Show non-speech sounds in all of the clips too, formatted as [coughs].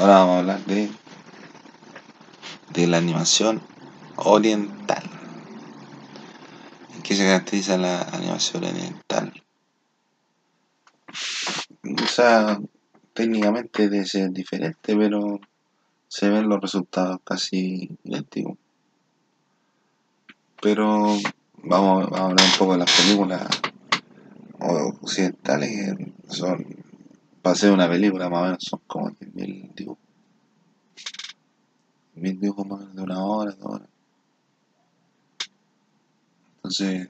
Ahora vamos a hablar de, de la animación oriental. ¿En qué se caracteriza la animación oriental? O sea, técnicamente debe ser diferente, pero se ven los resultados casi idénticos. Pero vamos, a hablar un poco de las películas occidentales que son, hacer una película más o menos son como 10.000 dibujos. 10.000 dibujos más o menos de una hora, dos horas. Entonces,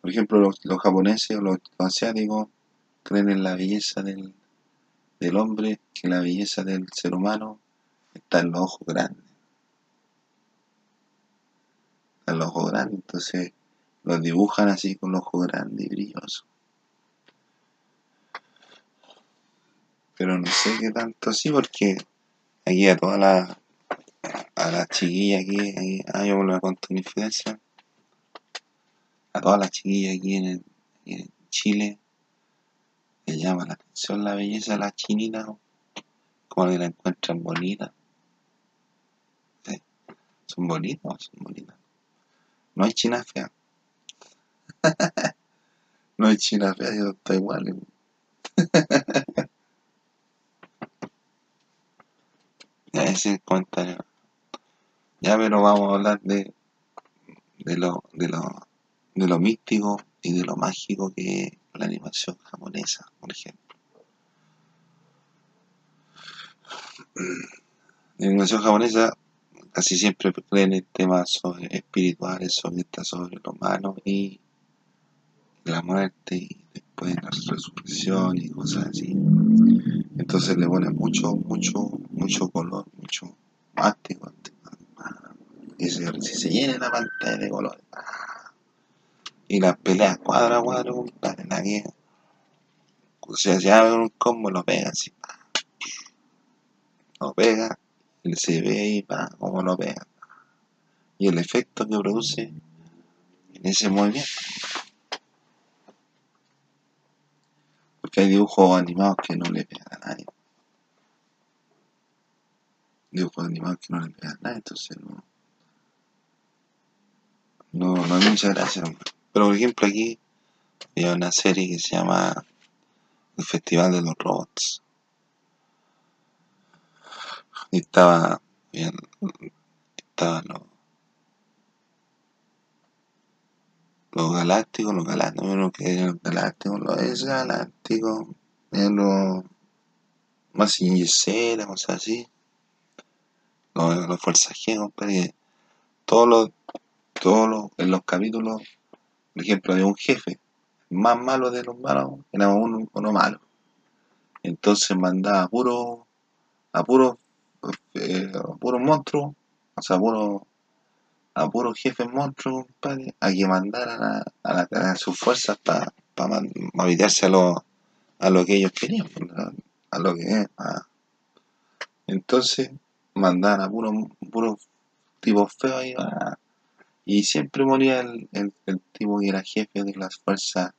por ejemplo, los, japoneses o los, asiáticos creen en la belleza del, del hombre, que la belleza del ser humano está en los ojos grandes. Está en los ojos grandes, entonces los dibujan así con los ojos grandes y brillosos. Pero no sé qué tanto así porque aquí a todas las a las chiquillas aquí, aquí ah, yo vuelvo infidencia a todas las chiquillas aquí en, Chile les llama la atención la belleza de las chinitas, como que la encuentran bonita. Son bonitas, son bonitas. No hay china fea. [laughs] no hay china fea, yo estoy igual. Ya ese comentario. Ya, pero vamos a hablar de, de lo, de lo de lo místico y de lo mágico que es la animación japonesa, por ejemplo. La animación japonesa casi siempre creen en temas espirituales, sobre, sobre lo humano y la muerte y después la resurrección y cosas así. Entonces le ponen mucho, mucho, mucho color, mucho mástico. Y se, si se llena la pantalla de colores. Y las peleas cuadro a cuadro, compadre, nadie. O sea, si abre un combo, lo pega así. Lo pega, y se ve ahí, pa, como lo pega. Y el efecto que produce en ese movimiento. Porque hay dibujos animados que no le pegan a nadie. Dibujos animados que no le pegan a nadie, entonces no. No, no hay mucha gracia. Pero por ejemplo aquí había una serie que se llama El Festival de los Robots. Y estaba bien, estaban los, los galácticos, los galácticos, lo que eran los galácticos, los es galácticos, los más o cosas así. Los, los forzajeros, todos los, todos los, en los capítulos por ejemplo, de un jefe, más malo de los malos, era uno, uno malo. Entonces mandaba a puro, a puro, eh, a puro monstruo, o sea, a puro, a puro jefe monstruo, compadre, a que mandaran a, a, sus fuerzas para pa, a lo, a lo que ellos querían, pues, a, lo que entonces mandaban a puro, puro tipo feo ahí a, y siempre moría el, el, tipo que era jefe de las fuerzas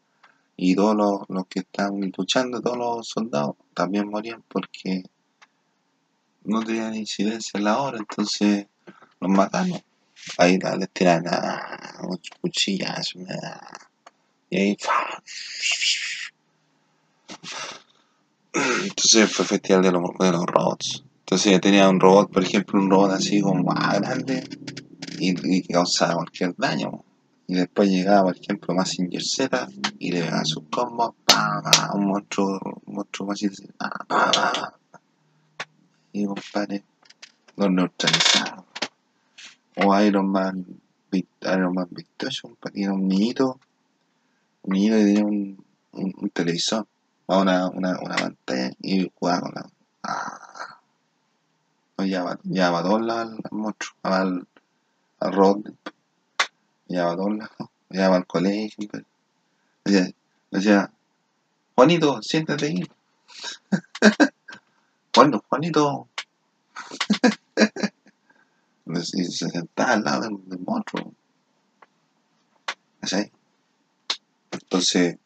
y todos los, que estaban luchando, todos los soldados, también morían porque no tenían incidencia en la hora, entonces los mataron. Ahí les tiran a cuchillas y ahí entonces fue festival de los, de los robots. Entonces tenía un robot, por ejemplo, un robot así como más grande y, causaba cualquier daño. Y después llegaba, por ejemplo, Massinger Z y le daba sus combos, un monstruo, un monstruo más y compadre, los neutralizaron. O Iron Man, Iron Man compadre, era un niñito, un niñito que tenía un, un, televisor, una, una, una pantalla y jugaba con la. Ah, llevaba, llevaba dos al, monstruo, al, al me llevaba todos me llevaba al colegio, pues. decía, decía, Juanito, siéntate ahí. [laughs] Juanito, Juanito. [laughs] y se sentaba al lado del, del monstruo. ¿Sí? Entonces,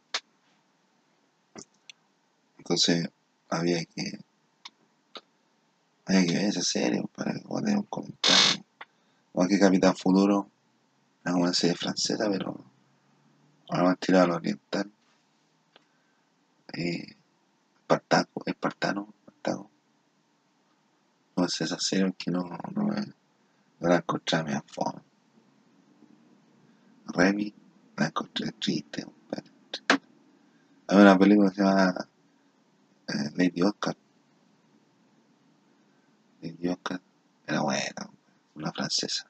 entonces había que Hay que ver esa serie para que un comentario. O que Capitán Futuro es una serie francesa, pero ahora más tirado al oriental. Eh, Espartaco, Espartano, Espartaco. Sé esa serie que no, no, no la encontré a fome. Remy la encontré triste. Hay una película que se llama eh, Lady Oscar. Lady Oscar era buena, una francesa.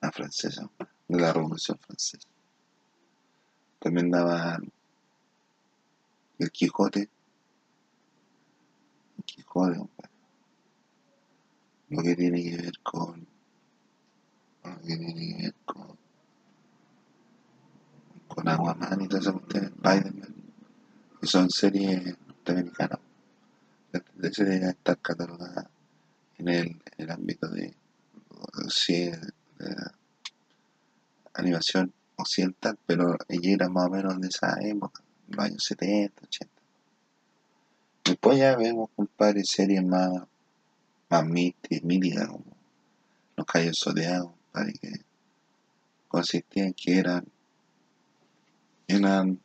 Una francesa, de la Revolución Francesa. También daba el Quijote. El Quijote, lo que tiene que ver con lo que tiene que ver con con Aquaman y todas esas cuestiones, Spider-Man, que son series norteamericanas. De series estar catalogadas en el, en el ámbito de, de animación occidental, pero ella era más o menos de esa época, los años 70, 80. Después ya vemos, compadre, series más, más míticas, como Los Calles Zodiacos, compadre, que consistían que eran eran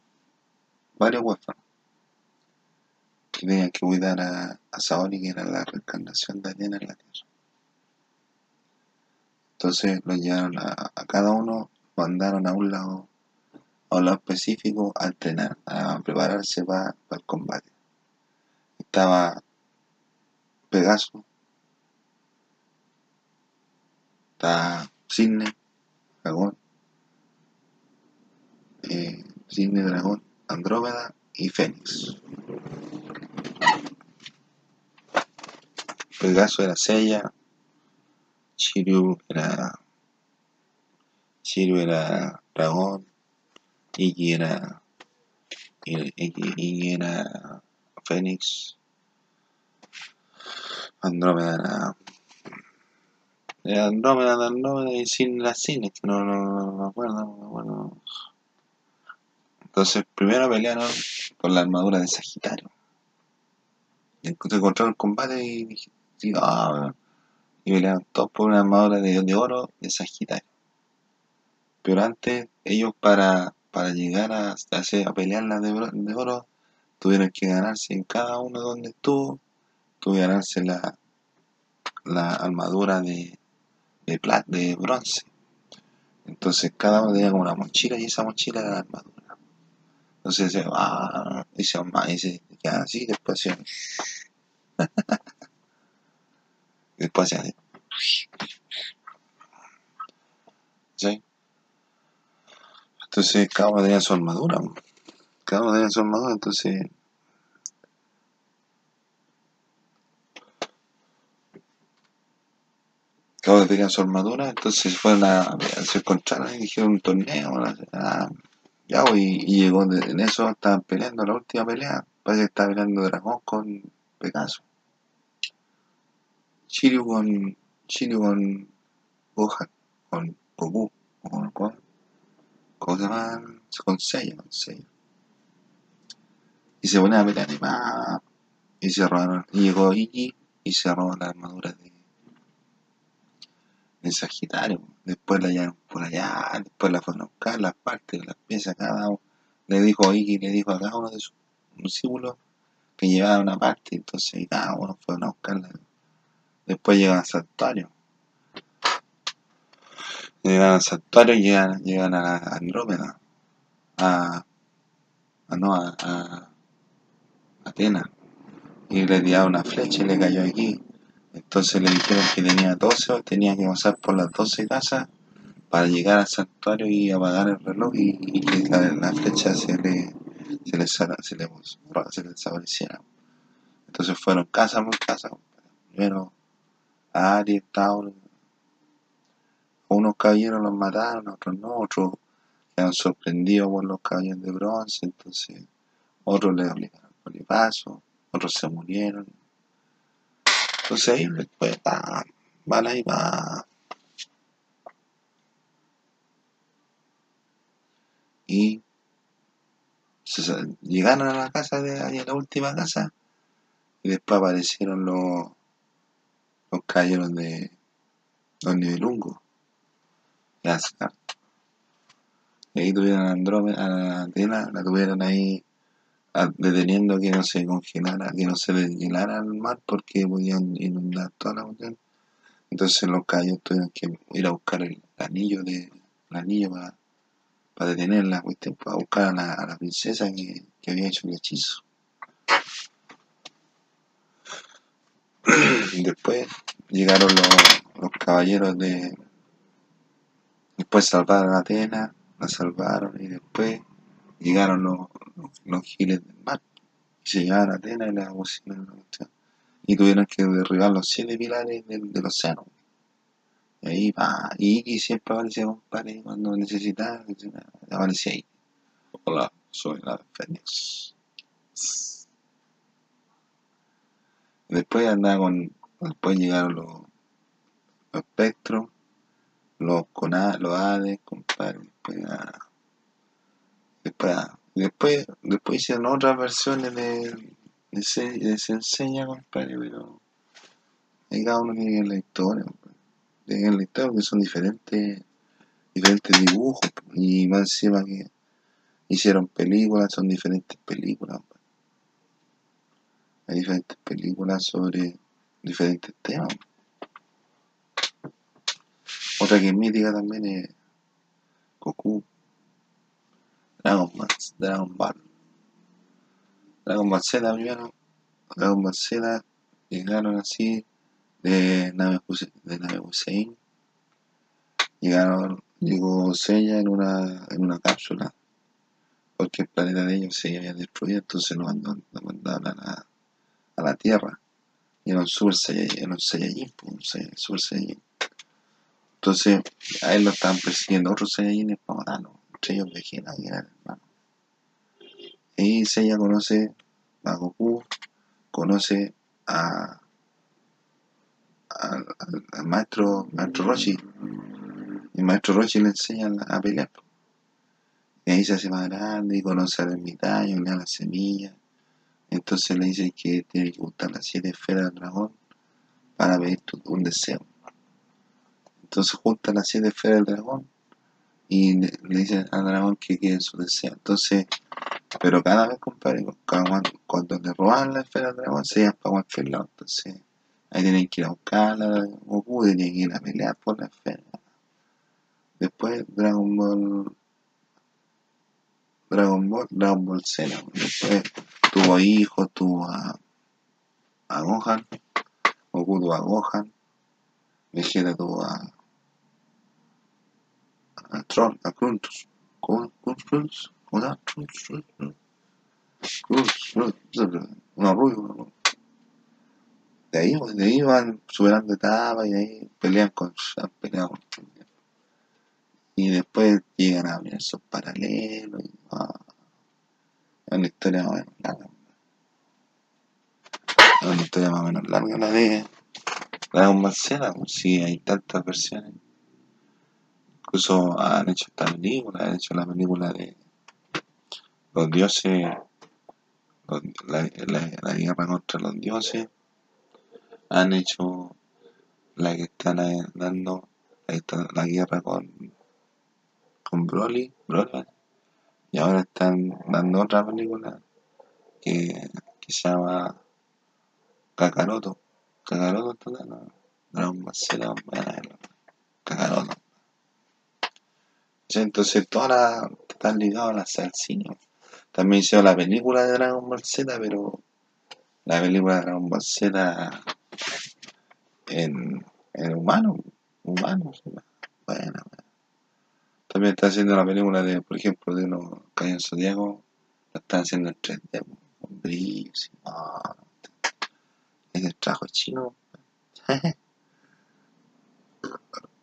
varios huérfanos que tenían que cuidar a, a Saori, que era la reencarnación de Atena en la Tierra. Entonces lo llevaron a, a cada uno, mandaron a un lado, a un lado específico a entrenar, a prepararse para, el combate. Estaba Pegaso, estaba Cisne, Dragón, eh, Dragón, Andrómeda y Fénix. Pegaso era Sella, Shiryu era Shiryu era Dragón, Iki era Iki, era Fénix, Andrómeda era era Andrómeda, Andrómeda y sin las cines, no, no, no, me acuerdo, no me acuerdo. Entonces, primero pelearon con la armadura de Sagitario. Y encontraron el combate y dije, ah, y pelearon todos por una armadura de, de oro de Sagitario. Pero antes, ellos para, para llegar a, a, pelear la de, de, oro, tuvieron que ganarse en cada uno donde estuvo, tuvieron que ganarse la, la armadura de, de, de bronce. Entonces cada uno tenía como una mochila y esa mochila era la armadura. Entonces se va, y se va, y se queda así, [laughs] después se. después se hace. Entonces cada uno tenía su armadura. Cada uno tenía su armadura, entonces. Uno tenía su armadura, entonces fueron a, se encontraron y dijeron un torneo. Ah, ya, y, y llegó en eso, estaban peleando la última pelea. Parece que estaba peleando Dragón con Pegaso. Shiryu con. Shiryu con. Gohan. Con Goku. Con, con, ¿Cómo se llama? Con Seiya, con. Y se ponían a pelear y. Y se robaron. Y llegó Iki y se robó la armadura de. De Sagitario después la llevaron por allá, después la fueron a buscar, las partes, las piezas, cada uno. Le dijo a Iki, le dijo a cada uno de sus discípulos que llevaba una parte, entonces cada uno fueron a buscarla. Después llegan al santuario. Llegan al santuario y llegan, llegan a Andrómeda, a, a no, a, a Atenas. Y le tiraron una flecha y le cayó aquí. Entonces le dijeron que tenía 12, tenía que pasar por las 12 casas para llegar al santuario y apagar el reloj y, que la, flecha se le, se le, se le, se le desapareciera. Entonces fueron casa por casa. Primero Aries, Tauro. Unos caballeros los mataron, otros no, otros quedaron sorprendidos por los caballeros de bronce, entonces otros le obligaron por el paso, otros se murieron. Entonces ahí después va, van ahí, va. Y llegaron a la casa de a la última casa, Y después aparecieron los, los caballeros de los nivelungos. De Asgard. Y ahí tuvieron a Andrómeda, a la la tuvieron ahí deteniendo que no se congelara, que no se deshiela al mar porque podían inundar toda la cuestión. Entonces los caballeros tuvieron que ir a buscar el anillo de el anillo para, para detener la cuestión, para buscar a la, a la princesa que, que había hecho el hechizo. [clears throat] Después llegaron los, los caballeros de. Después salvaron a Atenas, la salvaron y después llegaron los, los, los giles del mar. Y se llevaron a Atenas y la cuestión. Y tuvieron que derribar los siete pilares del, del océano. Y ahí va. Y Iki siempre aparecía, compadre, cuando necesitaba, aparecía ahí. Hola, soy la Fénix. Después andaba con. Después llegaron los, los espectros, los Cona, los Hades, compadre. Después, ah, después, después, después hicieron otras versiones de, de, se, de se enseña, compadre, pero ahí cada uno tiene la historia. Tiene la historia porque son diferentes, diferentes dibujos y más encima que hicieron películas, son diferentes películas. Hay diferentes películas sobre diferentes temas. Otra que es mítica también es Goku, Dragon Ball, Dragon Ball. Dragon Ball Z primero, Dragon Ball Z llegaron así de nave, de Hussein. Llegaron, llegó Seiya en una, en una cápsula, porque el planeta de ellos se había destruido, entonces lo mandaron, a la, a la Tierra. Y era un Super Saiyajin, era un Saiyajin, pues, un Sai- Super Saiyajin. Entonces, a él lo estaban persiguiendo otros Saiyajines para matarlo, Vegeta, que. Y Seiya conoce a Goku, conoce a, al- maestro, maestro Roshi. Y el maestro Roshi le enseña a, a pelear. Y ahí se hace más grande y conoce al ermitaño, le da la semilla. Entonces le dice que tiene que juntar las siete esferas del dragón para pedir un deseo. Entonces junta las siete esferas del dragón y le, le dice al dragón que quiere su deseo. Entonces, pero cada vez, compadre, cuando, cuando le roban la esfera del dragón, se iban para cualquier. Entonces, ahí tienen que ir a buscarla, Goku tenía que ir a pelear por la esfera. Después, Dragon Ball, Dragon Ball, Dragon Ball Z. Después, tuvo hijos, tuvo a, a Gohan, Goku tuvo a Gohan, Vegeta tuvo a, a Tron, a Kruntus. ¿Cómo? Kruntus? ¿Cómo se llama? Kruntus, Kruntus, Kruntus, Kruntus, uno rubio, uno rubio. De ahí, de ahí van superando etapas y de ahí pelean con, han peleado con y después llegan a universos paralelos y, ah, es una historia más o menos larga. Es una historia más o menos larga la de Dragon Ball Z pues sí hay tantas versiones incluso han hecho esta película han hecho la película de los dioses la, guerra contra los dioses han hecho la que están eh, dando la, guerra con con Broly, Broly y ahora están dando otra película que, se llama Kakaroto Kakaroto Dragon Ball Z eh, Kakaroto entonces todas las están ligadas a la cine también hicieron la película de Dragon Ball Z pero la película de Dragon Ball Z en, en humano humano bueno también está haciendo la película de por ejemplo de los Caballeros Zodíaco la están haciendo en 3D con brillos y no, es el trabajo chino [laughs]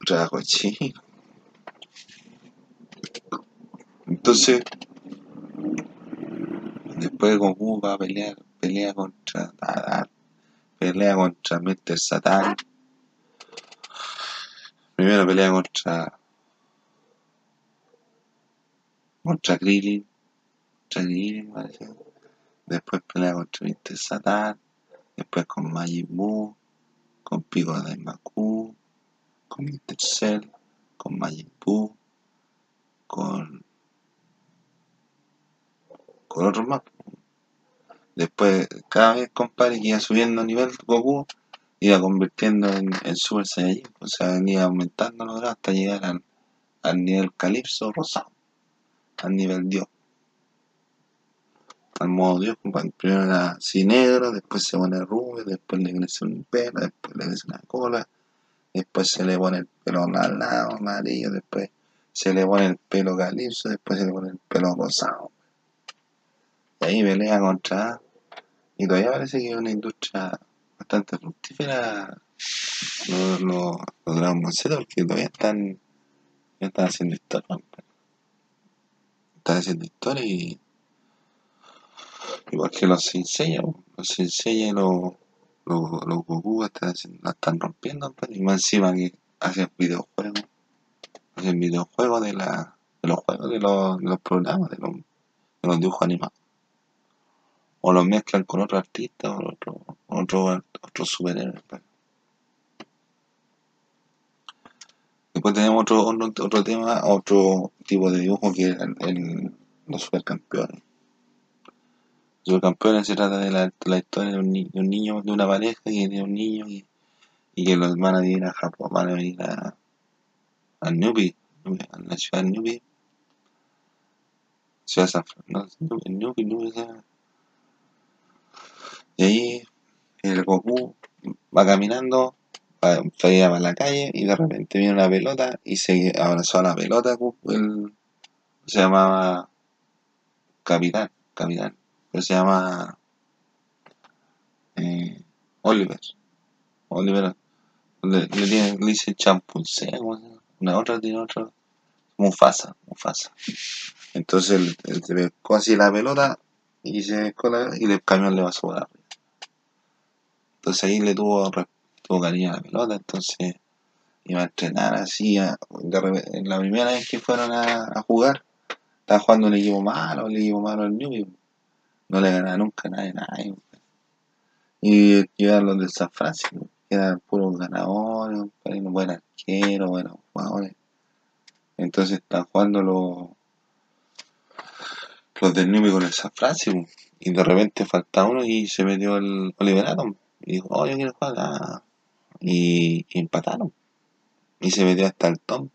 trabajo chino entonces después Goku va a pelear pelea contra Adar, pelea contra Mr. Satan primero pelea contra contra Krillin contra Krillin después pelea contra Mr. Satan después con Majin Buu, con Pico de Maku, con Mr. Cell, con Majin Buu, con, con otros más. Después, cada vez, compadre, que iba subiendo a nivel Goku, iba convirtiendo en, en Super Saiyajin. O sea, iba aumentando los grados hasta llegar al, al nivel Calipso rosado, al nivel Dios. Al modo Dios, compadre. Primero era así negro, después se pone rubio, después le crece un pelo, después le crece una cola, después se le pone el pelo al lado, amarillo, después se le pone el pelo calipso, después se le pone el pelo rosado. Y ahí pelea contra... Y todavía parece que es una industria bastante fructífera. Los, los, los Dragon Ball Z porque todavía están, están haciendo historia. Están haciendo historia y igual que los Sensei, los Sensei los, los, los Goku están la están rompiendo y más encima que hacen videojuegos. Hacen videojuegos de, la, de los juegos de los, de los programas de los, de los dibujos animados o los mezclan con otro artista o otro, otro, otro superhéroe. Después tenemos otro, otro, otro tema, otro tipo de dibujo que es el, los supercampeones. Los supercampeones se trata de la, la historia de un, ni- de un niño, de una pareja que tiene un niño y, y que los van a ir a Japón, van a ir a, a Newbie, a la ciudad de Newbie, ciudad de San Francisco, no, llama. Y ahí el Goku va caminando, va, va a la calle y de repente viene una pelota y se abrazó a la pelota, Goku, el, se llamaba Capitán, Capitán, pero se llama eh, Oliver, Oliver, le, le, tiene- le dice champuncé, ¿cómo se llama? una otra tiene otro, Mufasa, Mufasa. Entonces él, se pescó así la pelota y se pescó y el camión le pasó por arriba. Entonces ahí le tuvo, tuvo cariño a la pelota, entonces iba a entrenar así. a- de la primera vez que fueron a, jugar, estaba jugando un equipo malo, el equipo malo del Newbie. No le ganaba nunca nadie, nadie. Y iban los del San Francisco, que eran puros ganadores, un buen arquero, buenos jugadores. Entonces están jugando los, los del Newbie con el San Francisco. Y de repente falta uno y se metió el Oliver Atom. Y dijo, oh, yo quiero jugar. Y, empataron. Y se metió hasta el Tom.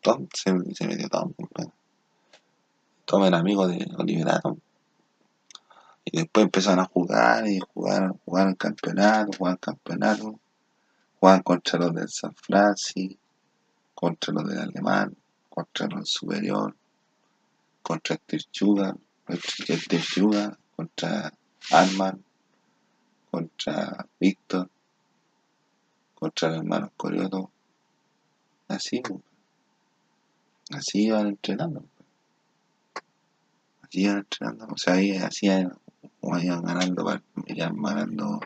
Tom, se, se metió Tom. Tom era amigo de Oliver Atom. Y después empezaron a jugar y jugaron, jugaron campeonato, jugaron campeonato. Jugaban contra los del San Francisco, contra los del Alemán, contra los Superior, contra Sugar, Steve Sugar, contra Arman, contra Víctor, contra los hermanos Corioto. Así, pues. así iban entrenando. Así iban entrenando. O sea, ahí iban ganando, iban ganando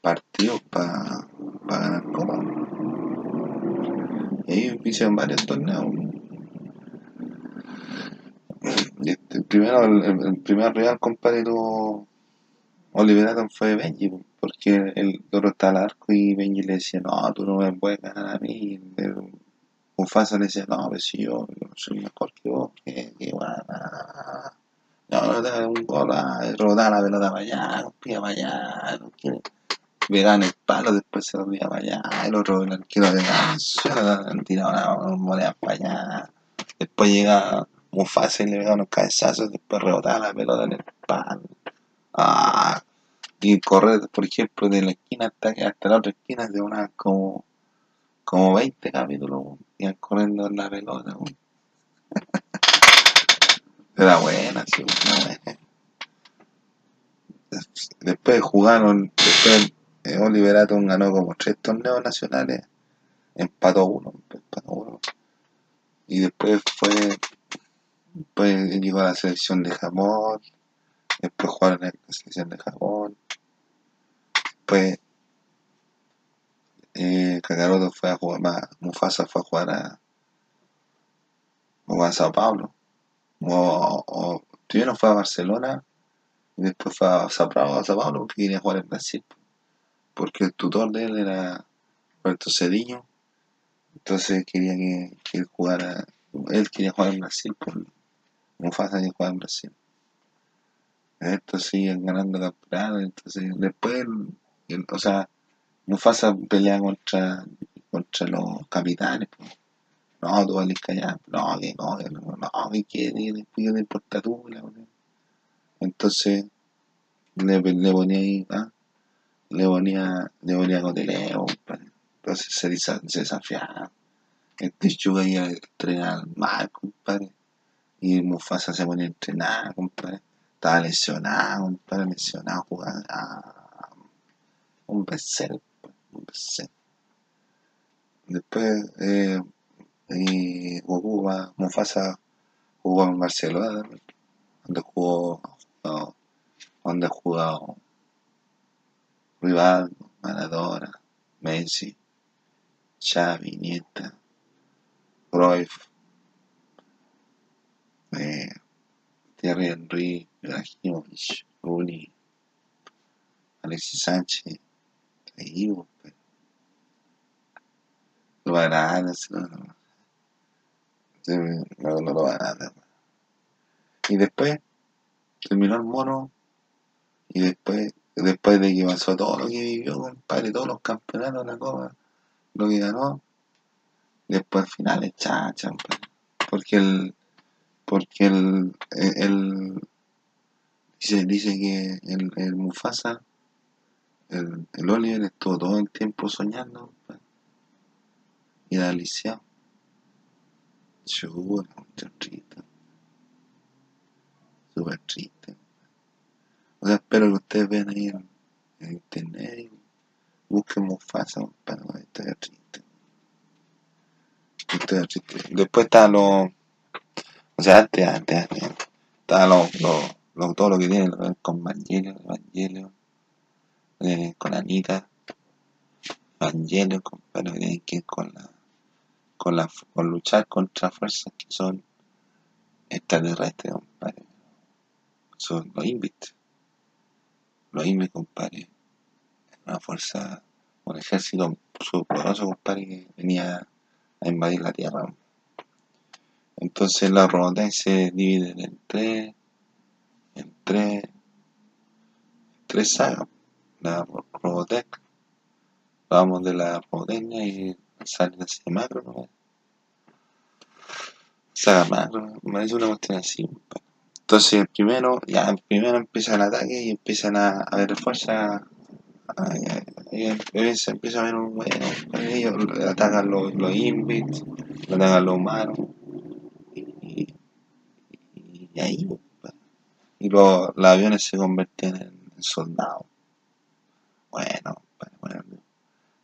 partidos para ganar copa. Y ahí hicieron varios torneos. Este, primero, el primer rival, compadre, tuvo Oliver Atom fue Benji, po, porque el otro estaba al arco y Benji le decía, no, tú no me puedes ganar a mí. Mufasa le decía, no, pero si yo, soy mejor que vos, que, que bueno, no, no un gol, ah, rebotar la pelota para allá, pilla para allá, no quiere. Verán el palo, después se tira para allá, el otro, el arquero le da el suelo, le tira una, una moneda para allá. Después llega Mufasa y le pega unos cabezazos, después rebotaba la pelota en el palo. Ah, y correr, por ejemplo, de la esquina hasta, hasta la otra esquina de una como, como 20 capítulos, iban corriendo en la pelota. [laughs] Era buena, sí, buena. Después jugaron, después eh, ganó como tres torneos nacionales, empató uno, empató uno. Y después fue, después llegó a la selección de Japón, después jugaron en la selección de Japón, después eh, Kakaroto fue a jugar, más, Mufasa fue a jugar a, a Sao Paulo, o, o fue a Barcelona Y después fue a Sao Paulo, a Sao Paulo porque quería jugar en Brasil. Porque el tutor de él era Roberto Cediño. Entonces quería que, que él jugara. Él quería jugar en Brasil, por Mufasa quería jugar en Brasil. Estos siguen ganando campeonatos. Entonces, después, o sea, Mufasa pelea contra, contra los capitanes. pues. No, tú valís callar. No, que no, que no, no, que quiere, después te importa tú. Entonces, le, le ponía ahí, ¿ah? le ponía, le ponía coteleo. Entonces se, se desafiaba. El Tichuga iba a entrenar mal, compadre. Y Mufasa se ponía a entrenar, compadre. Estaba lesionado, compadre, lesionado, jugando. Un becerro, un becerro. Después, eh, y Goku va, Mufasa jugó en Barcelona donde jugó, donde jugado Rivaldo, Maradona, Messi, Xavi, Iniesta, Cruyff, eh, Thierry Henry, Ibrahimovic, Rooney, Alexis Sánchez, ahí, pues, lo a ganar, no, no, no, no, no lo va a ganar. Y después terminó el mono y después, después de que pasó todo lo que vivió, compadre, todos los campeonatos, la copa, lo que ganó, después al final es chacha, porque el, porque el, el- dice, dice que el, el Mufasa, el, el Oliver estuvo todo el tiempo soñando, y era lisiado. Chuta, mucho triste, súper triste. O sea, espero que ustedes vean ahí en, en internet y busquen Mufasa, compadre, una historia triste. Después está lo, o sea, antes, antes, antes. Está lo, lo, lo- todo lo que tiene con Evangelio, Evangelio, eh, con Anita, Evangelio, compadre, con la, con la, con luchar contra fuerzas que son extraterrestres, compadre. Son los Invit. Los Invit, compadre. Una fuerza, un ejército superpoderoso, compadre, que venía a invadir la Tierra. Entonces la Robotech se divide en tres, en tres, tres sagas. La Ro- Robotech, vamos de la Robotecnia y sale la serie macro, ¿no? Saga macro, me parece una cuestión así. Entonces primero, ya primero empieza el ataque y empiezan a, a ver fuerza. y empieza, a ver un bueno, ellos atacan los, los Invits, atacan los humanos y, y, ahí, compadre. y los, los aviones se convertían en soldados. Bueno, bueno.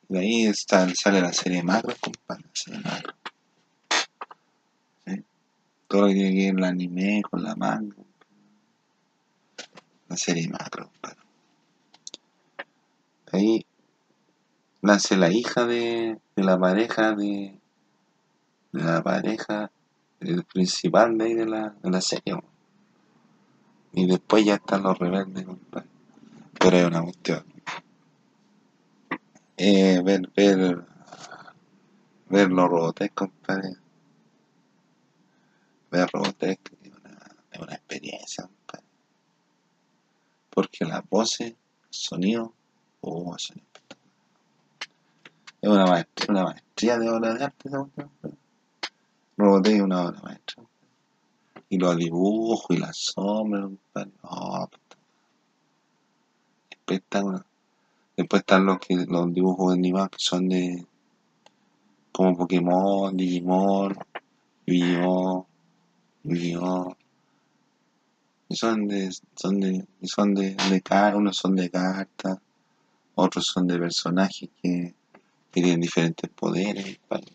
De ahí sale la serie macro, compadre, la serie macro. Todo lo que tiene el anime con la manga, la serie macro, compadre. Ahí nace la hija de, la pareja de, de la pareja principal de ahí de la, de la serie. Y después ya están los rebeldes, compadre. Pero es una cuestión. Eh, ver, ver, ver los Robotech, compadre. Ver Robotech es una, es una experiencia, compadre. Porque las voces, el sonido, oh, son. Es una maestría, una maestría de obra de arte compadre. Robotech es una obra maestra. Y los dibujos y las sombras, compadre. Oh, espectacular. Después están los, que, los dibujos animados que son de como Pokémon, Digimon, Yu-Gi-Oh, son de, son de, son de, de car- unos son de cartas, otros son de personajes que, tienen diferentes poderes. compadre.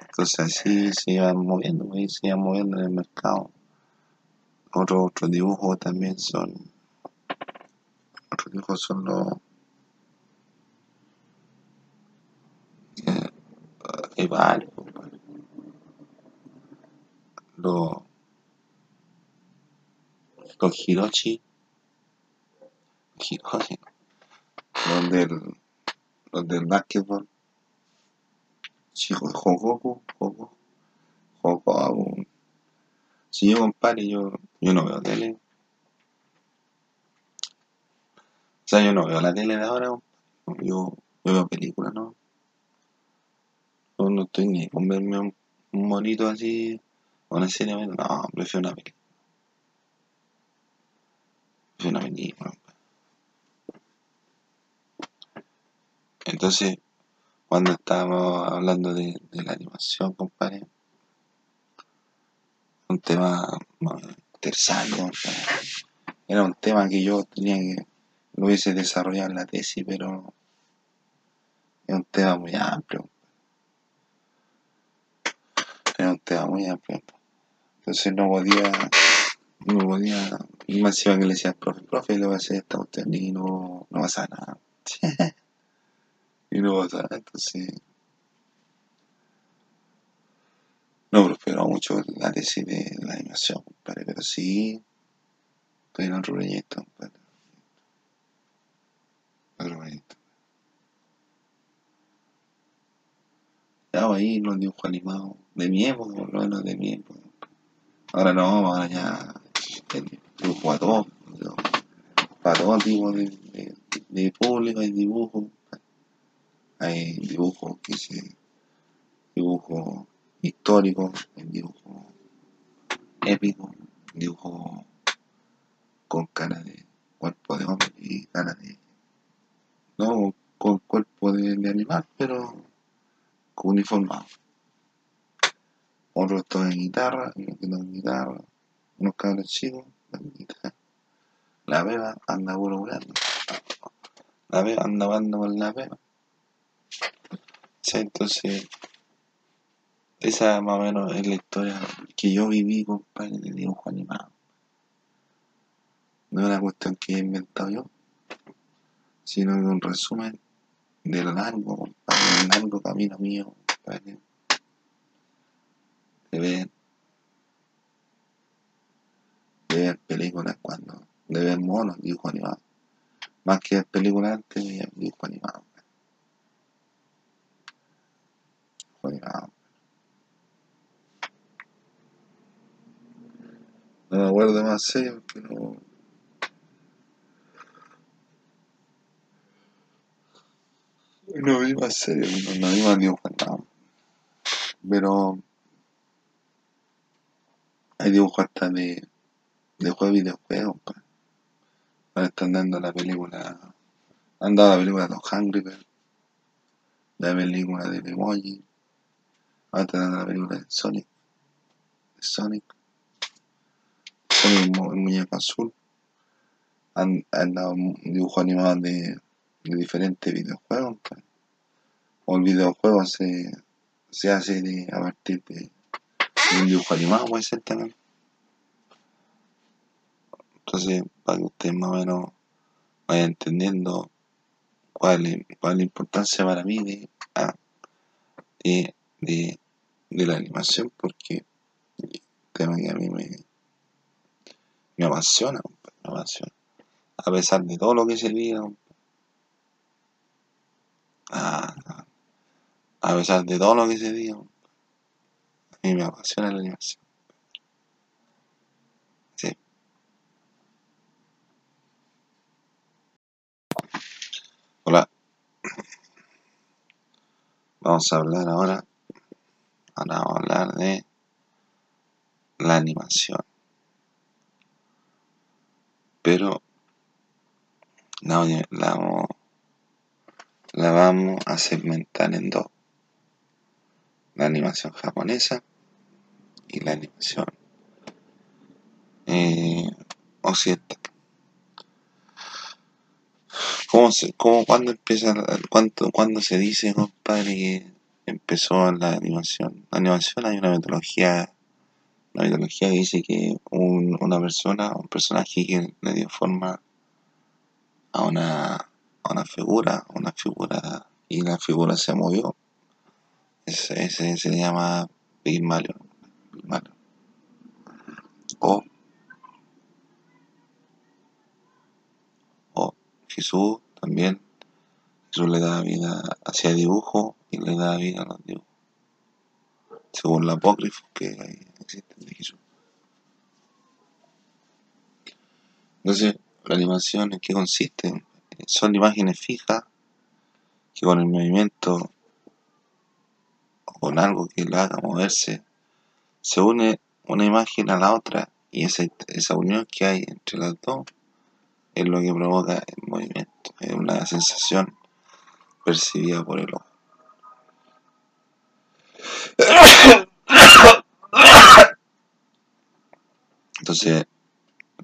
Entonces así se van moviendo, se van moviendo en el mercado. Otros dibujos también son, otros dibujos son los, hay varios. Los, con Hiroshi, Hiroshi, los del, los del básquetbol, Hogoku, Hogoku, Hogoku. Si yo compadre, yo, yo no veo tele. O sea, yo no veo la tele de ahora, yo, yo veo películas, ¿no? Yo no estoy ni con verme un, un monito así, una serie, no, prefiero una película. Prefiero una película. Entonces, cuando estábamos hablando de, de la animación, compadre, un tema más interesante, compadre. Era un tema que yo tenía que lo hubiese desarrollado la tesis, pero es un tema muy amplio. Es un tema muy amplio. Entonces no podía, no podía, y que le decía al profe, profe, le voy a hacer esta cuestión y no, no pasa nada. [laughs] y no pasa nada, entonces no prosperó mucho la tesis de la animación, pero sí estoy en otro proyecto, compadre. Proyecto. Ya ahí los dibujos animados de mi época, por lo menos de mi época. Ahora no, ahora ya el dibujo a todo, para todo tipo de, de, de público hay dibujos. Hay dibujos que se dibujos históricos, hay dibujos épicos, dibujos con cara de cuerpo de hombre y cara de no con cuerpo de, animal, pero uniformado. Otros tocan guitarra, unos que tocan guitarra, unos cabros chicos, tocan guitarra. La beba anda volando. La beba anda volando con la beba. Sí, entonces, esa más o menos es la historia que yo viví, compadre, de dibujo animado. No es una cuestión que he inventado yo, sino que un resumen del largo, del largo camino mío, compadre, de ver, de ver películas cuando, de ver monos, dibujos animados. Más que películas antes, veía dibujos animados. Dibujos animados. No me acuerdo más porque no. Vi más serio, no, no vi dibujos animados. Pero hay dibujos hasta de, de juegos y videojuegos, pa. Ahora están dando la película. Han dado la película de los Hungry Birds, la película de Memoji, ahora están dando la película de Sonic. De Sonic. Sonic el mu- el muñeco azul. Han, han dado dibujos animados de, de diferentes videojuegos. pa. O el videojuego se, se hace de, a partir de, un dibujo animado, puede ser también. Entonces, para que ustedes más o menos vayan entendiendo cuál es, cuál la importancia para mí de, de, de, la animación, porque un tema que a mí me, me apasiona, me apasiona. A pesar de todo lo que se diga, a, a pesar de todo lo que se diga, a mí me apasiona la animación. Sí. Hola, vamos a hablar ahora, ahora vamos a hablar de la animación. Pero la, la, la vamos a segmentar en dos. La animación japonesa y la animación eh, occidental. ¿Cómo se, cómo, cuándo empieza, la- cuánto, cuándo se dice, compadre, que empezó la animación? La animación hay una metodología, una metodología que dice que un- una persona, un personaje que le dio forma a una, una figura, una figura, y la figura se movió. Ese, ese se llama Pygmalion. O, o Jesús también. Jesús le da vida hacia dibujo y le da vida a los dibujos. Según la apócrifo que existe de Jesús. Entonces, la animación en qué consiste? Son imágenes fijas que con el movimiento o con algo que lo haga moverse, se une una imagen a la otra y esa, esa unión que hay entre las dos es lo que provoca el movimiento, es una sensación percibida por el ojo. Entonces,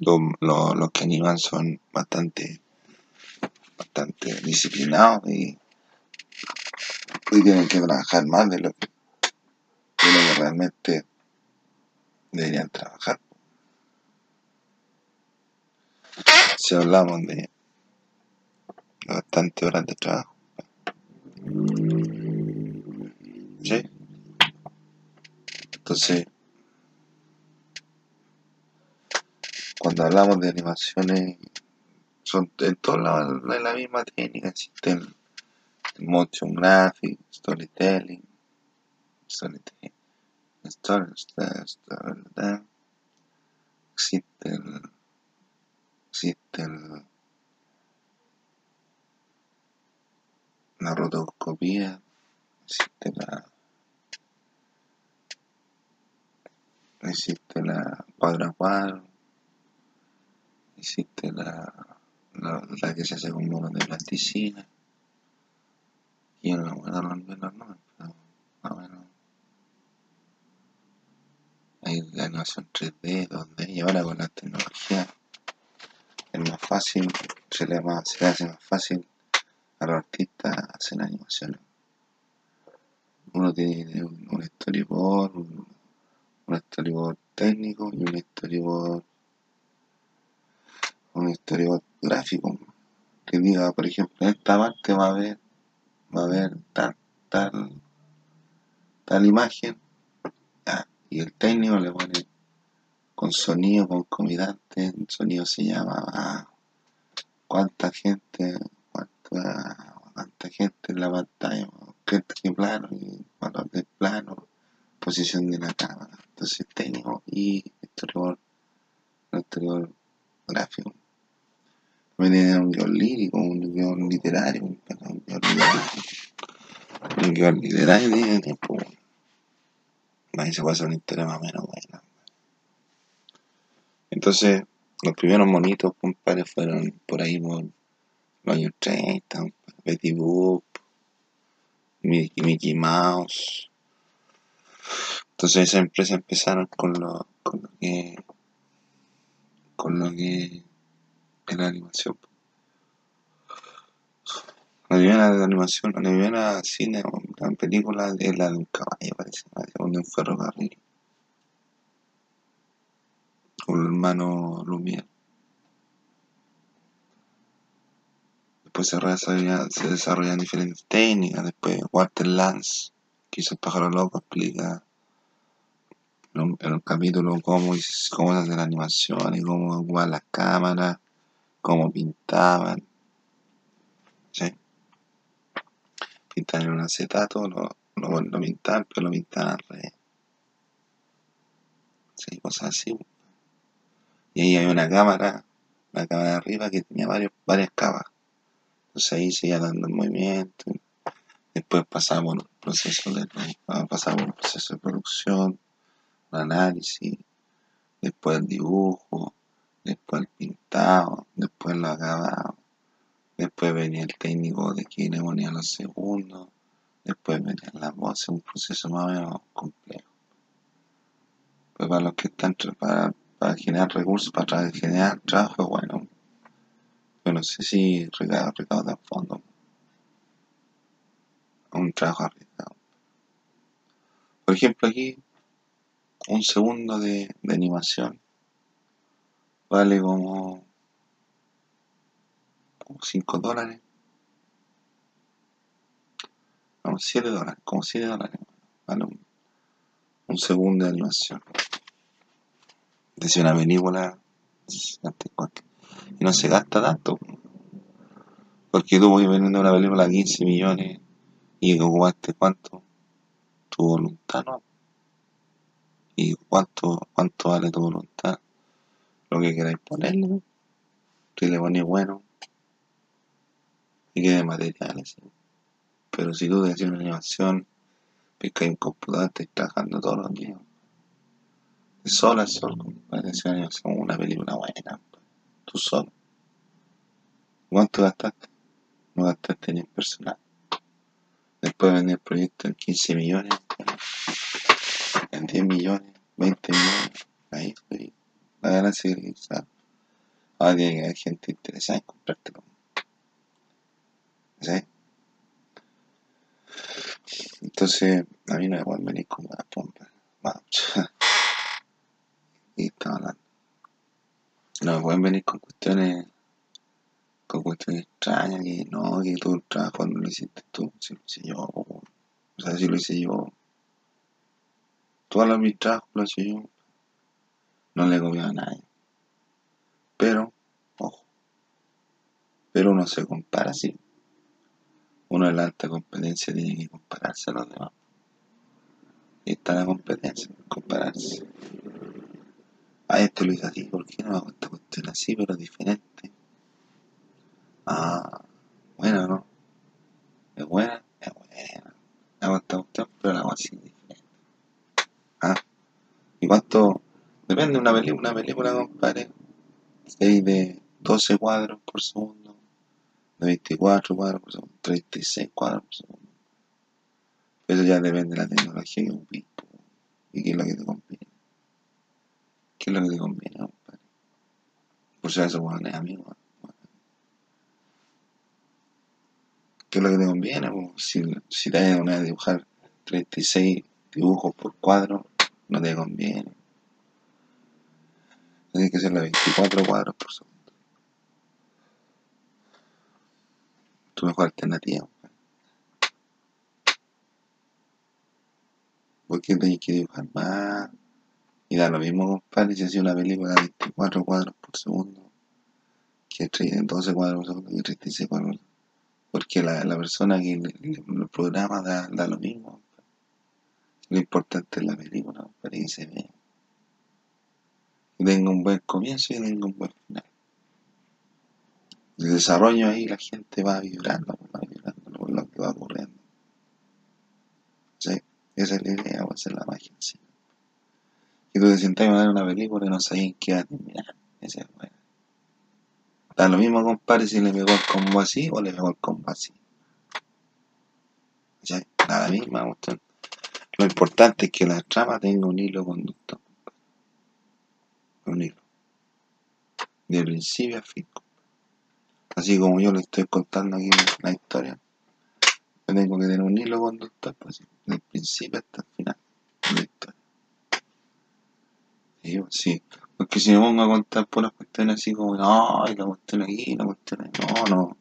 los que animan son bastante, bastante disciplinados y, tienen que trabajar más de lo de lo que realmente deberían trabajar. Si hablamos de bastante horas de trabajo. ¿Sí? Entonces, cuando hablamos de animaciones, son en todos lados la misma técnica, existe el, motion graphic, storytelling, storytelling, story, story, existe el, existe el, la rotoscopía, existe la existe la cuadro a cuadro, existe la, la, que se hace con monos de plasticina. Y yo no me acuerdo los nombres, pero más o menos. Hay la animación 3D, 2D, y ahora con la tecnología es más fácil, se le, más, se hace más fácil a los artistas hacer animaciones. Uno tiene un storyboard, un, un storyboard técnico y un storyboard un historiador gráfico que diga, por ejemplo, en esta parte va a haber, va a haber tal, tal, tal imagen, y el técnico le pone con sonido concomitante, el sonido se llama ah, cuánta gente, cuánta, cuánta gente en la pantalla, qué, plano, y valor del plano, posición de la cámara. Entonces técnico y historiador gráfico un guion lírico, un guion literario, un, guion literario. Un guion literario tiene tiempo. Ahí se puede hacer una historia más o menos buena. Entonces, los primeros monitos, compadre, fueron por ahí por los años 30, Betty Boop, Mickey Mouse. Entonces esas empresas empezaron con lo, con lo que con lo que en la animación. La primera de animación, la primera cine o la película es la de un caballo, parece, de un ferrocarril. Con el hermano Lumière. Después se, desarrollan, se desarrollan diferentes técnicas. Después Walter Lance, que hizo el pájaro loco, explica en el capítulo cómo, cómo se hace la animación y cómo ocupan las cámaras cómo pintaban. ¿sí? Pintaban en un acetato, lo, lo, lo pintaban, pero lo pintaban al revés. Cosas así. Y ahí hay una cámara, la cámara de arriba que tenía varios, varias capas. Entonces ahí seguía dando el movimiento. Después pasaba por un proceso de, un proceso de producción, un análisis, después el dibujo, después el pintado, después el acabado, después venía el técnico de quien le ponía los segundos, después venían las voces, un proceso más o menos complejo. Pues para los que están para, para generar recursos, para generar trabajo, bueno, yo no sé si recauda fondo. Un trabajo arriesgado. Por ejemplo, aquí un segundo de animación vale como, 5 dólares. No, 7 dólares, como 7 dólares. Vale un, segundo de animación. Dice una película y no se gasta tanto. Porque tú puedes vender una película a 15 millones y ocupaste cuánto? Tu voluntad, ¿no? ¿Y cuánto, cuánto vale tu voluntad? Lo que queráis ponerle, ¿no? Si le pones bueno, y que de materiales. Pero si tú decís una animación, ves que hay un computador, estás trabajando todos los días. De sol a sol, compadre, una animación, una película buena, tú solo. ¿Cuánto gastaste? No gastaste ni en personal. Después vender el proyecto en 15 millones, en 10 millones, 20 millones, ahí estoy. La ganancia que quizás. Ahora tiene que gente interesada en comprártelo. ¿Sí? Entonces, a mí no me pueden venir con una pompa. [laughs] y estaba hablando. No me pueden venir con cuestiones, con cuestiones extrañas, que no, que todo el trabajo no lo hiciste tú, si lo hice yo. O sea, si lo hice yo. Todos mis trabajos lo hice yo. No le comido a nadie. Pero, ojo, pero uno se compara así. Uno en la alta competencia tiene que compararse a los demás. Y está la competencia, compararse. Ah, esto lo hice así, ¿por qué no hago esta cuestión así, pero diferente? Ah, bueno, ¿no? Es buena, es buena. Hago esta cuestión, pero la hago así diferente. Ah, ¿y cuánto? Depende de una película, una película, compadre. 6 de 12 cuadros por segundo, de 24 cuadros por segundo, 36 cuadros por segundo. Eso ya depende de la tecnología que ocupas y qué es lo que te conviene. ¿Qué es lo que te conviene, compadre? Por si acaso, bueno, es amigo. ¿Qué es lo que te conviene? Si, si te vas a dibujar 36 dibujos por cuadro, no te conviene. Tiene que ser la 24 cuadros por segundo. Tu mejor alternativa. Porque tenés que dibujar más. Y da lo mismo, compadre, si hacía una película de 24 cuadros por segundo, que 12 cuadros por segundo y 36 cuadros. Porque la, la persona que le programa da, da, lo mismo. Lo importante es la película, para que se vea que tenga un buen comienzo y tenga un buen final. El desarrollo ahí la gente va vibrando, va vibrando por lo que va ocurriendo. ¿Sí? Esa es la idea, esa es la magia. ¿sí? Que tú te sientas a ver una película y no sabes en qué va a terminar. Esa es buena. Da lo mismo, compadre, si le pegó el combo así o le pegó el combo así. ¿Sí? Da la misma. Lo importante es que la trama tenga un hilo conductor. Un hilo. De principio a fin. Así como yo le estoy contando aquí la historia. Yo tengo que tener un hilo conductor, pues, del principio hasta el final de la historia. Sí, sí. Porque si me pongo a contar por las cuestiones así como, no, la cuestión aquí, la cuestión ahí, no, no,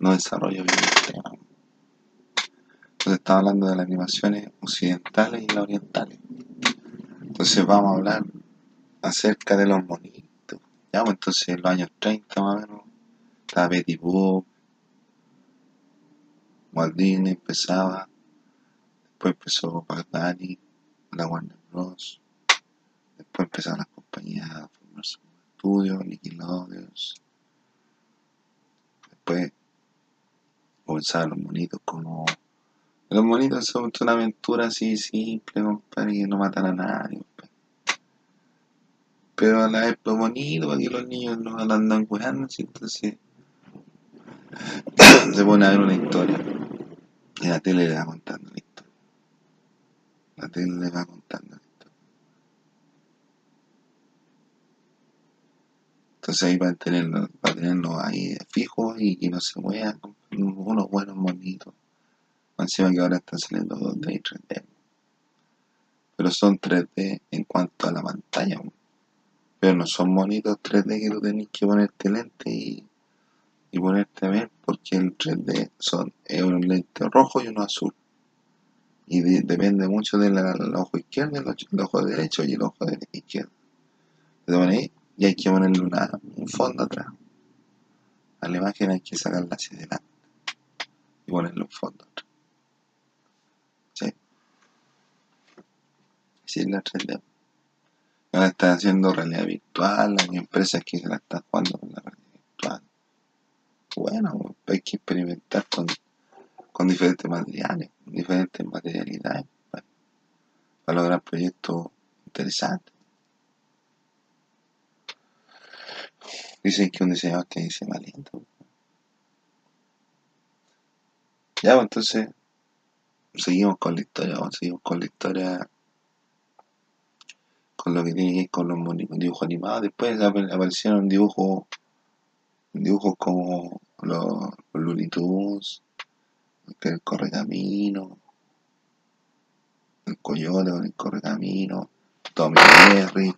no desarrollo bien el tema. Entonces estaba hablando de las animaciones occidentales y las orientales. Entonces vamos a hablar acerca de los monitos. Ya, pues entonces en los años 30 más o menos, estaba Betty Boop, Walt Disney empezaba, después empezó Bunny, la Warner Bros. Después empezaron las compañías Formarse Studios, Nickelodeon. Después comenzaron los monitos como los monitos son una aventura así simple, compadre, que no matan a nadie. Pero a la vez es bonito para que los niños no andan jugando, entonces [coughs] se pone a ver una historia. Y la tele le va contando la historia. La tele le va contando la historia. Entonces ahí para tenerlo, para tenerlo ahí fijo y que no se muevan, unos buenos monitos. Encima que ahora están saliendo 2D y 3D. Pero son 3D en cuanto a la pantalla. Pero no son bonitos 3D que tú tenés que ponerte lente y, y ponerte a ver porque el 3D son, un lente rojo y uno azul. Y de, depende mucho del ojo izquierdo, el, ojo derecho y el ojo izquierdo. Te pones y hay que ponerle un fondo atrás. A la imagen hay que sacarla hacia adelante y ponerle un fondo. ¿Sí? Así es la 3D. Ahora están haciendo realidad virtual, hay empresas que se la están jugando con la realidad virtual. Bueno, hay que experimentar con, con diferentes materiales, diferentes materialidades para, para lograr proyectos interesantes. Dicen que un diseñador que ser más. Ya, pues entonces, seguimos con la historia, seguimos con la historia, con lo que tiene con los dibujos animados. Después ap- aparecieron dibujos, dibujos como los, los Looney Tunes, el Correcamino, el Coyote con el Correcamino, Tommy Jerry,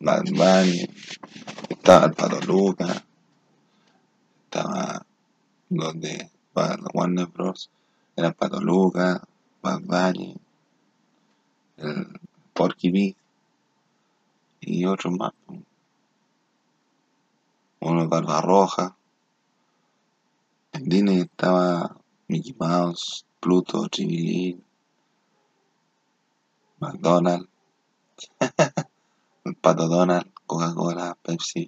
Bad Bunny, estaba el Pato Lucas, estaba los de Wa- Warner Bros. Era Pato Lucas, Bad Bunny, el Porky Pig y otros más. Uno de Barba Roja. En Disney estaba Mickey Mouse, Pluto, Tribilín, McDonald's, el [laughs] Pato Donald, Coca-Cola, Pepsi,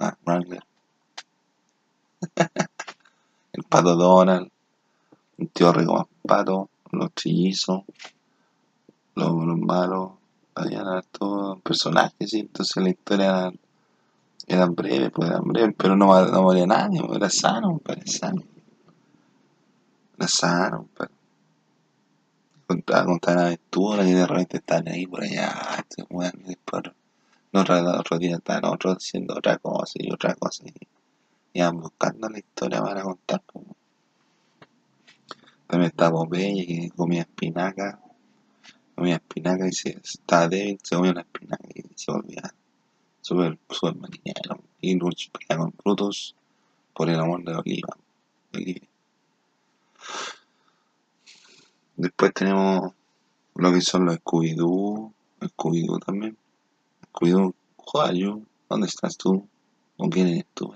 ah, Wrangler, [laughs] el Pato Donald, un tío rico más pato, los trillizos, los, los malos, habían hartos personajes, ¿sí? entonces la historia era, breve, pues era breve, pero no, no moría nadie, era sano, era sano, era sano, pues. Contaba, contaban aventuras y de repente están ahí por allá, este weón, y después no, otro, día están otros diciendo otra cosa y otra cosa, y iban buscando la historia para contar. pues. También está Popeye que comía espinaca, comía espinaca y se estaba débil, se comía una espinaca y se volvía súper super marinero. Y lucha pelea con Brutus por el amor de Oliva. Olivia. Después tenemos lo que son los Scooby-Doo, Scooby-Doo también. Scooby-Doo? ¿Dónde estás tú? ¿O quién eres tú?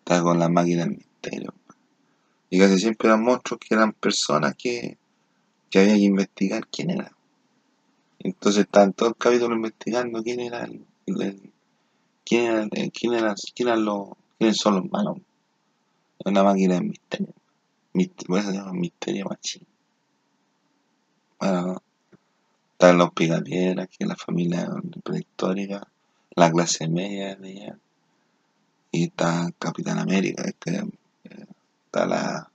Estás con la máquina del misterio. Y casi siempre eran monstruos que eran personas que, que había que investigar quién era. Entonces estaban todo el capítulo investigando quién era el, quién era, el- quién era, quién eran los, quiénes son los malos. Una máquina de misterio. Mist- Por eso se Misterio Machine. Bueno, están los Picapiedras, que es la familia prehistórica, la clase media de ella, y está Capitán América, que eh, está la,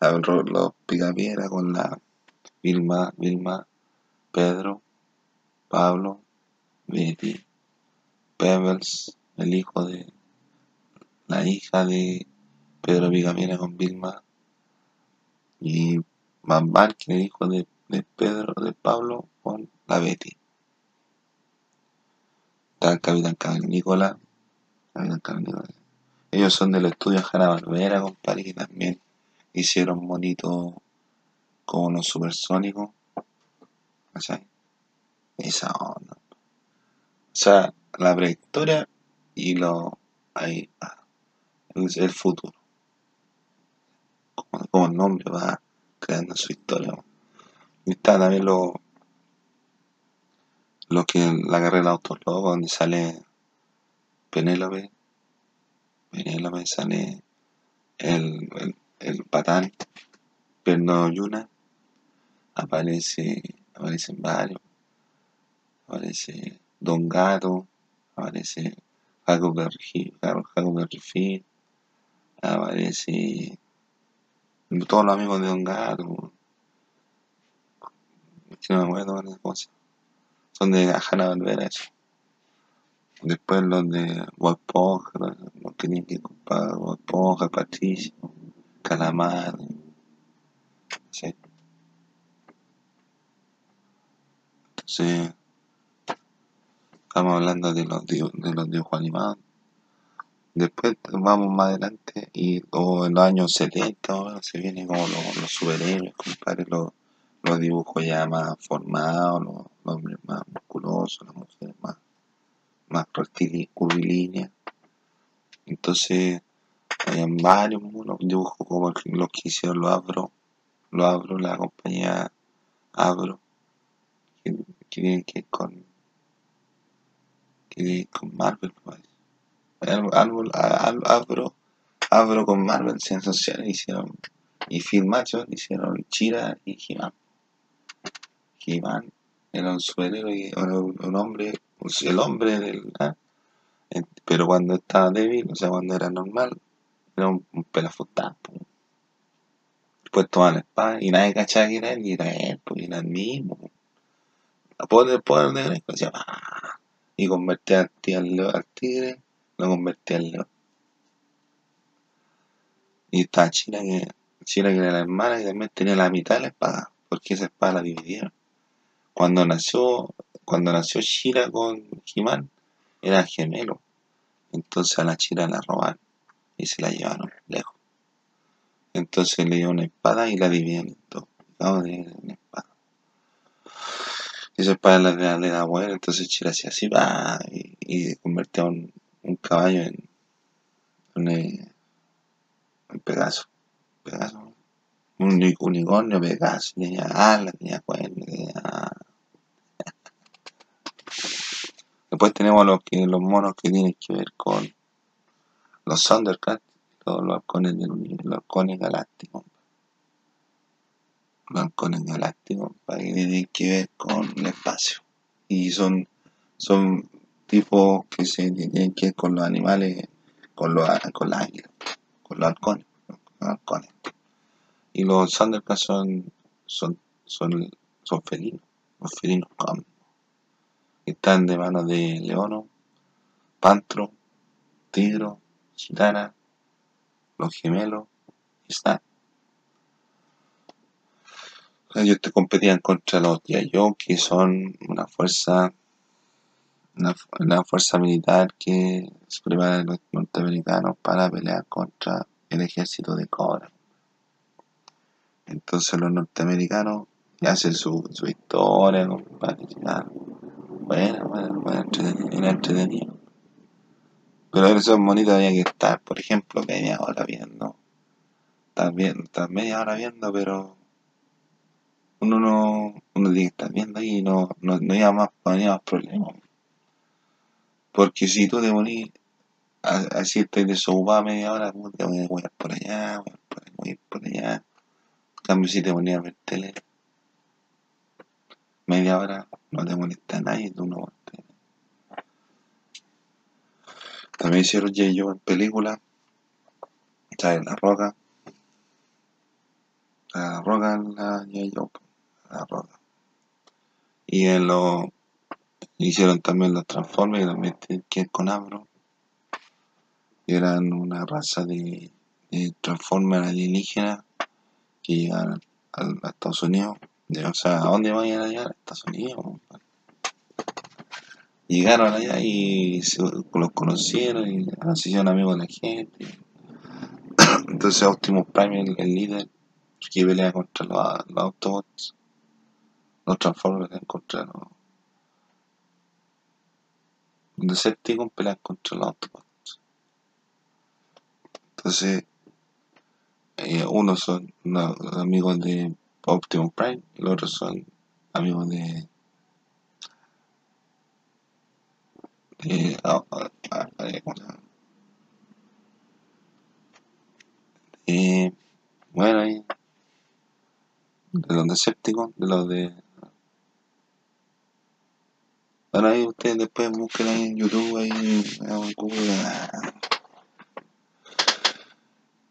la- los Picapiedras con la Vilma, Vilma, Pedro, Pablo, Betty, Pebbles, el hijo de la hija de Pedro Picapiedra con Vilma, y Van Barken, el hijo de, de Pedro, de Pablo con la Betty. Está el Capitán Cavernícola, Capitán. Ellos son del estudio Hanna-Barbera, compadre, que también hicieron monitos como los supersónicos. ¿Cachai? Esa onda. O sea, la prehistoria y lo ahí, ah, el, futuro. Como, el nombre va creando su historia. Y está también lo, lo que la carrera del auto loco, donde sale Penélope, Penélope sale el, el, el patán, Perno Yuna, aparece, aparecen varios, aparece Don Gato, aparece Huckleberry Finn, aparece todos los amigos de Don Gato, que no me acuerdo llama. son de Hanna Barbera eso. Después los de Esponja, los que tienen que Esponja, Patricio, Calamar, ¿sí? Entonces, estamos hablando de los, de los dibujos animados. Después vamos más adelante y en los años 70 ahora se vienen como los, los superhéroes, compadre, los, los dibujos ya más formados, los, los hombres más musculosos, las mujeres más, más curvilíneas. Entonces Habían varios dibujos como los que hicieron los Abro, los Abro, la compañía Abro, que, que con, que con Marvel, parece. Algo, algo, al- Abro, Abro con Marvel se asociaron, hicieron, y Phil Macho hicieron Chira y He-Man. Era un superhéroe, un, un hombre, pues, el hombre del, ah, pero cuando estaba débil, o sea, cuando era normal, era un, un pelafustán, po. Después tomaba la espada y nadie cachaba que era él, y era él, pues, era el mismo. Po. Después, después de y convertía al, al al tigre, lo convertía al león. Y estaba China que, China que era la hermana y también tenía la mitad de la espada, porque esa espada la dividieron. Cuando nació, cuando nació Shira con He-Man, eran gemelos. Entonces a la Chira la robaron y se la llevaron lejos. Entonces le dio una espada y la dividieron en dos. Cada una espada. Esa espada le da, le da poder, entonces Chira hacía así, ¡ah! y, y un, un caballo en un, eh, un Pegaso. Un uni- unicornio Pegaso. Tenía alas, tenía cuernos, tenía... [laughs] Después tenemos los, que, los monos que tienen que ver con los Thundercats, los, los halcones del los halcones galácticos. Los halcones galácticos, para que tienen que ver con el espacio. Y son, son tipos que se tienen que ver con los animales, con los con las águilas, con los halcones. Y los Thundercats son, son, son, son felinos, los felinos. Están de manos de Leono, Pantro, Tigro, Chitara, los gemelos y Snap. Ellos te competían contra los Yayo, que son una fuerza, una, una fuerza militar que se prepara los norteamericanos para pelear contra el ejército de Cobra. Entonces los norteamericanos hacen su, su historia, compadre. Bueno, bueno, bueno, entretenido, entretenido. Pero esos monitos había que estar, por ejemplo, media hora viendo. Estar media hora viendo, pero uno no, uno tiene que estar viendo ahí y no, no, no lleva más, no más problemas. Porque si tú te ponís así estoy desocupado media hora, puta, voy a ir por allá, voy a ir por, voy a ir por allá. En cambio, si te ponías a ver tele, media hora, no te molesta a nadie, tú no También hicieron J. Joe en película, ¿sabes? La Roca, la Roca, la J. Joe, la Roca. Y en lo, hicieron también los Transformers, tienen que ver con Abro, que eran una raza de, Transformers alienígenas que llegaron a Estados Unidos. O sea, ¿a dónde vayan a llegar? A Estados Unidos. Llegaron allá y los conocieron y se hicieron amigos de la gente. [coughs] Entonces Optimus Prime, el, líder, que pelea contra los, los Autobots, los Transformers pelean contra los... Los Decepticons pelean contra los Autobots. Entonces, eh, unos son unos amigos de Optimus Prime y los otros son amigos de... de ah, ah, ah, eh. Eh, bueno, ahí, de los Decepticons, de los de... Bueno, ahí ustedes después busquen en YouTube, ahí en Google.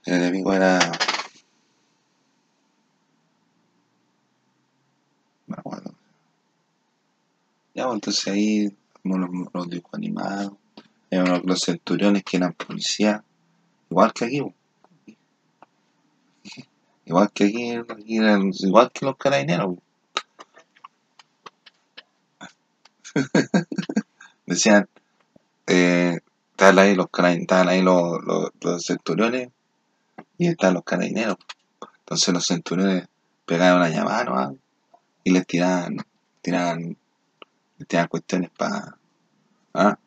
El enemigo era... No acuerdo. Ya, pues, entonces ahí como los, los dibujos animados, unos- los centuriones que eran policías, igual que aquí, pues. igual que aquí, aquí eran igual que los carabineros. pues. [laughs] Decían, eh, estaban ahí los ahí los, los, centuriones y estaban los carabineros. Entonces los centuriones pegaban una llamada y les tiraban, tiraban, les tiraban cuestiones para, ¿ah?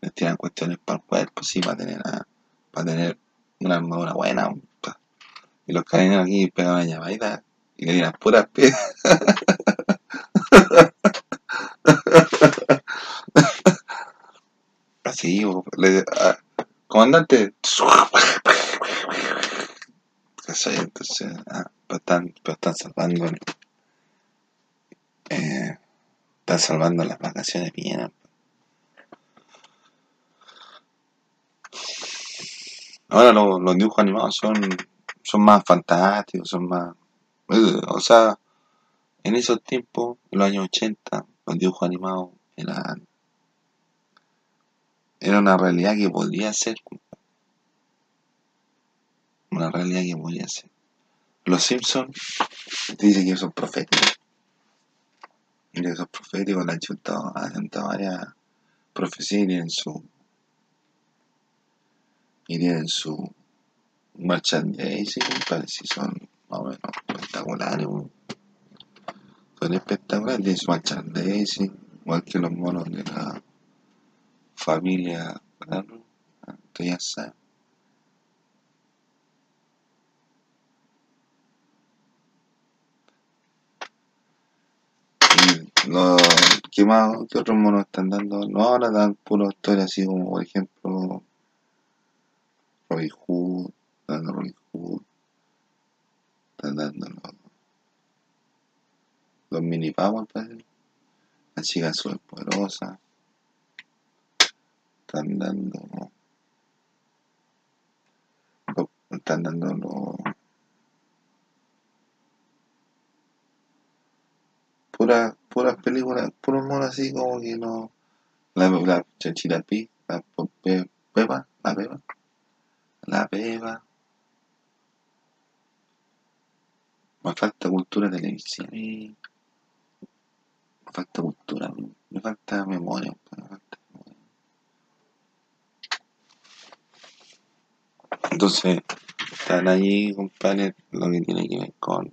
les tiraban cuestiones para el cuerpo, sí, para tener, para tener una armadura buena. Y los carabineros aquí pegan una llamadita y le tiran puras piedras. [laughs] [laughs] Bo, le, ah, comandante. Entonces, ah, pero están, pero están salvando, eh, salvando las vacaciones bien. Ahora lo- los dibujos animados son, son más fantásticos, son más... eh, o sea, en esos tiempos, en los años 80, los dibujos animados eran, era una realidad que podía ser, una realidad que podía ser. Los Simpsons, te dice que son proféticos. Mira que son proféticos, han chuntado varias profecías y tienen su, y tienen su merchandising, compadre, si son más o menos espectaculares, son espectaculares, tienen su merchandising, igual que los monos de la familia. Y los, ¿qué más, qué otros monos están dando? No, ahora dan pura historia así como, por ejemplo, Robin Hood, dando Robin Hood, están dando los, mini Power, parece. La chica superpoderosa, están dando, los- están dando los, puras, puras películas, puros monos así como que no, la, la Chachira Pi, la Pe- Pe- Pepa, la Pepa, la Pepa, me falta cultura televisiva, me falta cultura, me falta memoria, me falta Entonces, están ahí, compadre, lo que tiene que ver con,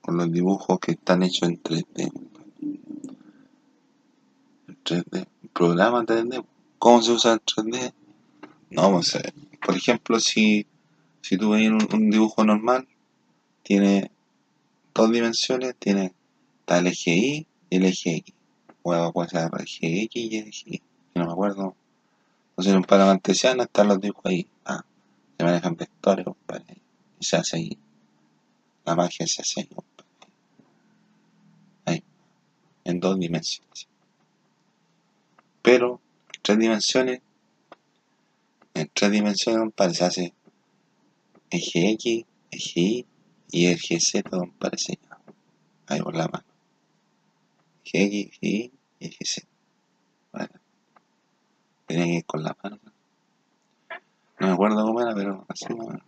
con los dibujos que están hechos en 3D, compadre. En 3D, programa 3D, ¿cómo se usa el 3D? No, pues, eh, por ejemplo, si, si tú ves un, dibujo normal, tiene dos dimensiones, tiene está el eje Y y el eje X. O puede ser el eje X y el eje Y, no me acuerdo. Entonces plano cartesiano están los dibujos ahí. Ah, se manejan vectores, compadre. Y se hace ahí. La magia se hace ahí, compadre. Ahí, en dos dimensiones. Pero, tres dimensiones, en tres dimensiones, compadre, se hace eje X, eje Y y eje Z, compadre, se llama. Ahí por la mano. Eje X, eje Y y eje Z. Bueno, ir con la mano. No me acuerdo cómo era, pero así más o menos.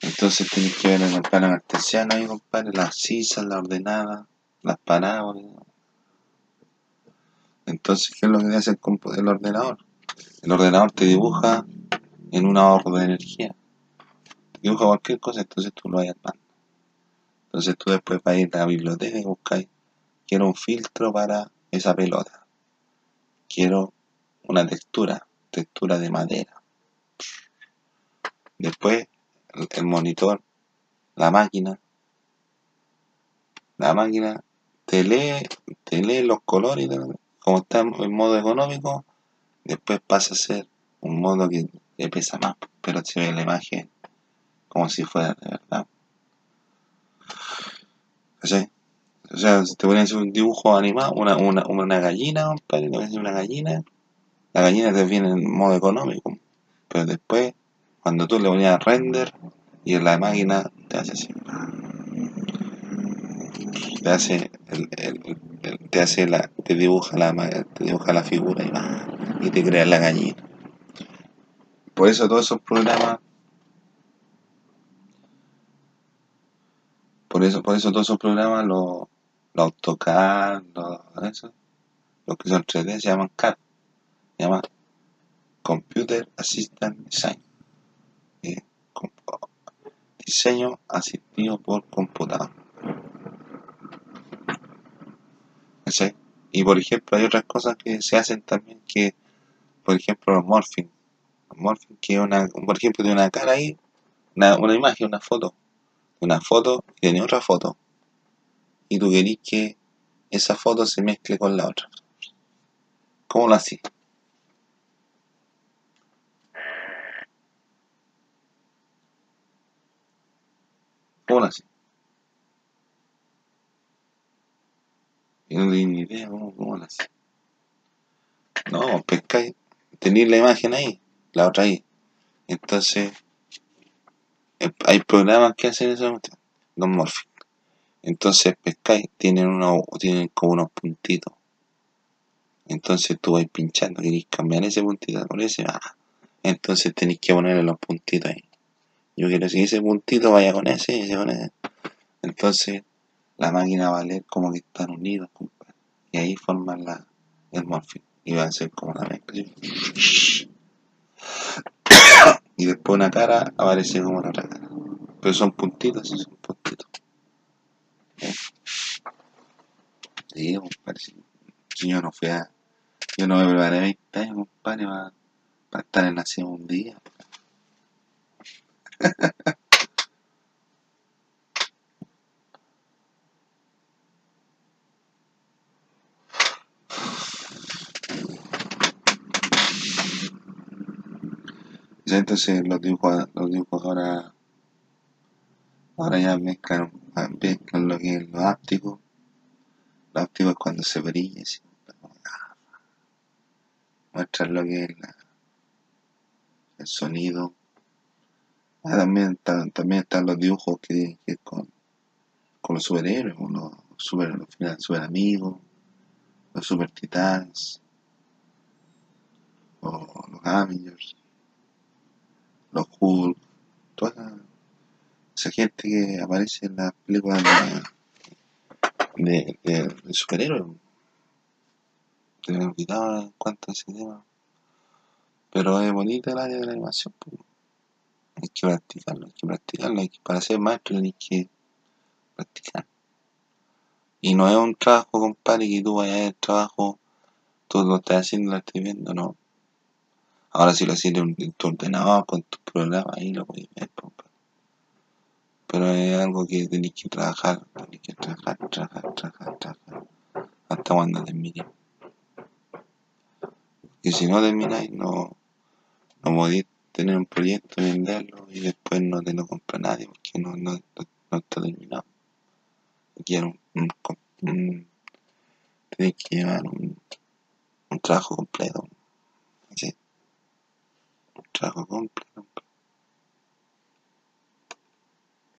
Entonces tienes que ver en el plano cartesiano ahí, compadre, las cisas, las ordenadas, las parábolas. Entonces, ¿qué es lo que hace el, el ordenador? El ordenador te dibuja en un ahorro de energía. Te dibuja cualquier cosa, entonces tú lo vas armando. Entonces tú después vas a ir a la biblioteca y buscas, quiero un filtro para esa pelota. Quiero una textura, textura de madera. Después el, monitor, la máquina, la máquina te lee, te lee los colores, como está en modo económico, después pasa a ser un modo que pesa más, pero se ve la imagen como si fuera de verdad. ¿Cachai? O sea, si te hacer un dibujo animado, una, una, una gallina, a hacer una gallina, la gallina te viene en modo económico, pero después, cuando tú le ponías render y en la máquina te hace así, te hace el, el- te hace la, te dibuja la te dibuja la figura y, y te crea la gallina. Por eso todos esos programas, por eso, por eso todos esos programas, los, los AutoCAD, los que son 3D se llaman CAD, se llama Computer Assistant Design. eh, diseño asistido por computador. Y por ejemplo hay otras cosas que se hacen también que por ejemplo, los morphing. Morphing que una, por ejemplo, tiene una cara ahí, una, una imagen, una foto. Una foto y tiene otra foto. Y tú querís que esa foto se mezcle con la otra. ¿Cómo lo hacís? ¿Cómo lo hacís? Yo no tengo ni idea cómo, cómo hacís. No, pescáis, tenéis la imagen ahí, la otra ahí. Entonces, eh, hay programas que hacen eso, los morphing. Entonces pescáis, tienen tienen como unos puntitos. Entonces tú vas pinchando, queréis cambiar ese puntito por ese, ah, entonces tenéis que ponerle los puntitos ahí. Yo quiero que ese puntito vaya con ese y ese con ese. Entonces la máquina va a leer como que están unidos, compadre. Y ahí forman la, el morphing. Y va a ser como una mezcla. Y después una cara aparece como la otra cara. Pero son puntitos, sí, son puntitos. ¿Eh? Sí, compadre. Si yo no fui a. Yo no me preparé 20 años, compadre, para, para estar en la un día. Entonces los dibujos, los dibujos ahora, ahora ya mezclan, mezclan lo que es lo áptico. Lo áptico es cuando se brilla, así, muestran lo que es el sonido. Ah, también, están, también están los dibujos que que con, con los superhéroes, los super, los super amigos, los super titans, o los Avengers, los Hulk, toda esa, gente que aparece en las películas de, de, de, de superhéroes. Se me olvidaba a ese tema. Pero es bonita el área de la animación. pues. Hay que practicarlo, hay que practicarlo. Hay que, para ser maestro tenés que practicar. Y no es un trabajo, compadre, que tú vayas a el trabajo, tú lo estás haciendo, lo estás viendo, no. Ahora si lo haces en tu ordenador, con tu programa, ahí lo puedes ver, compadre. Pero es algo que tenés que trabajar, tenés que trabajar, trabajar, trabajar, trabajar, hasta cuando termines. Y si no termináis, no, no podéis tener un proyecto venderlo y después no te lo compra nadie porque no, no, no, está terminado. Tenéis que llevar un, un trabajo completo. Así, un trabajo completo.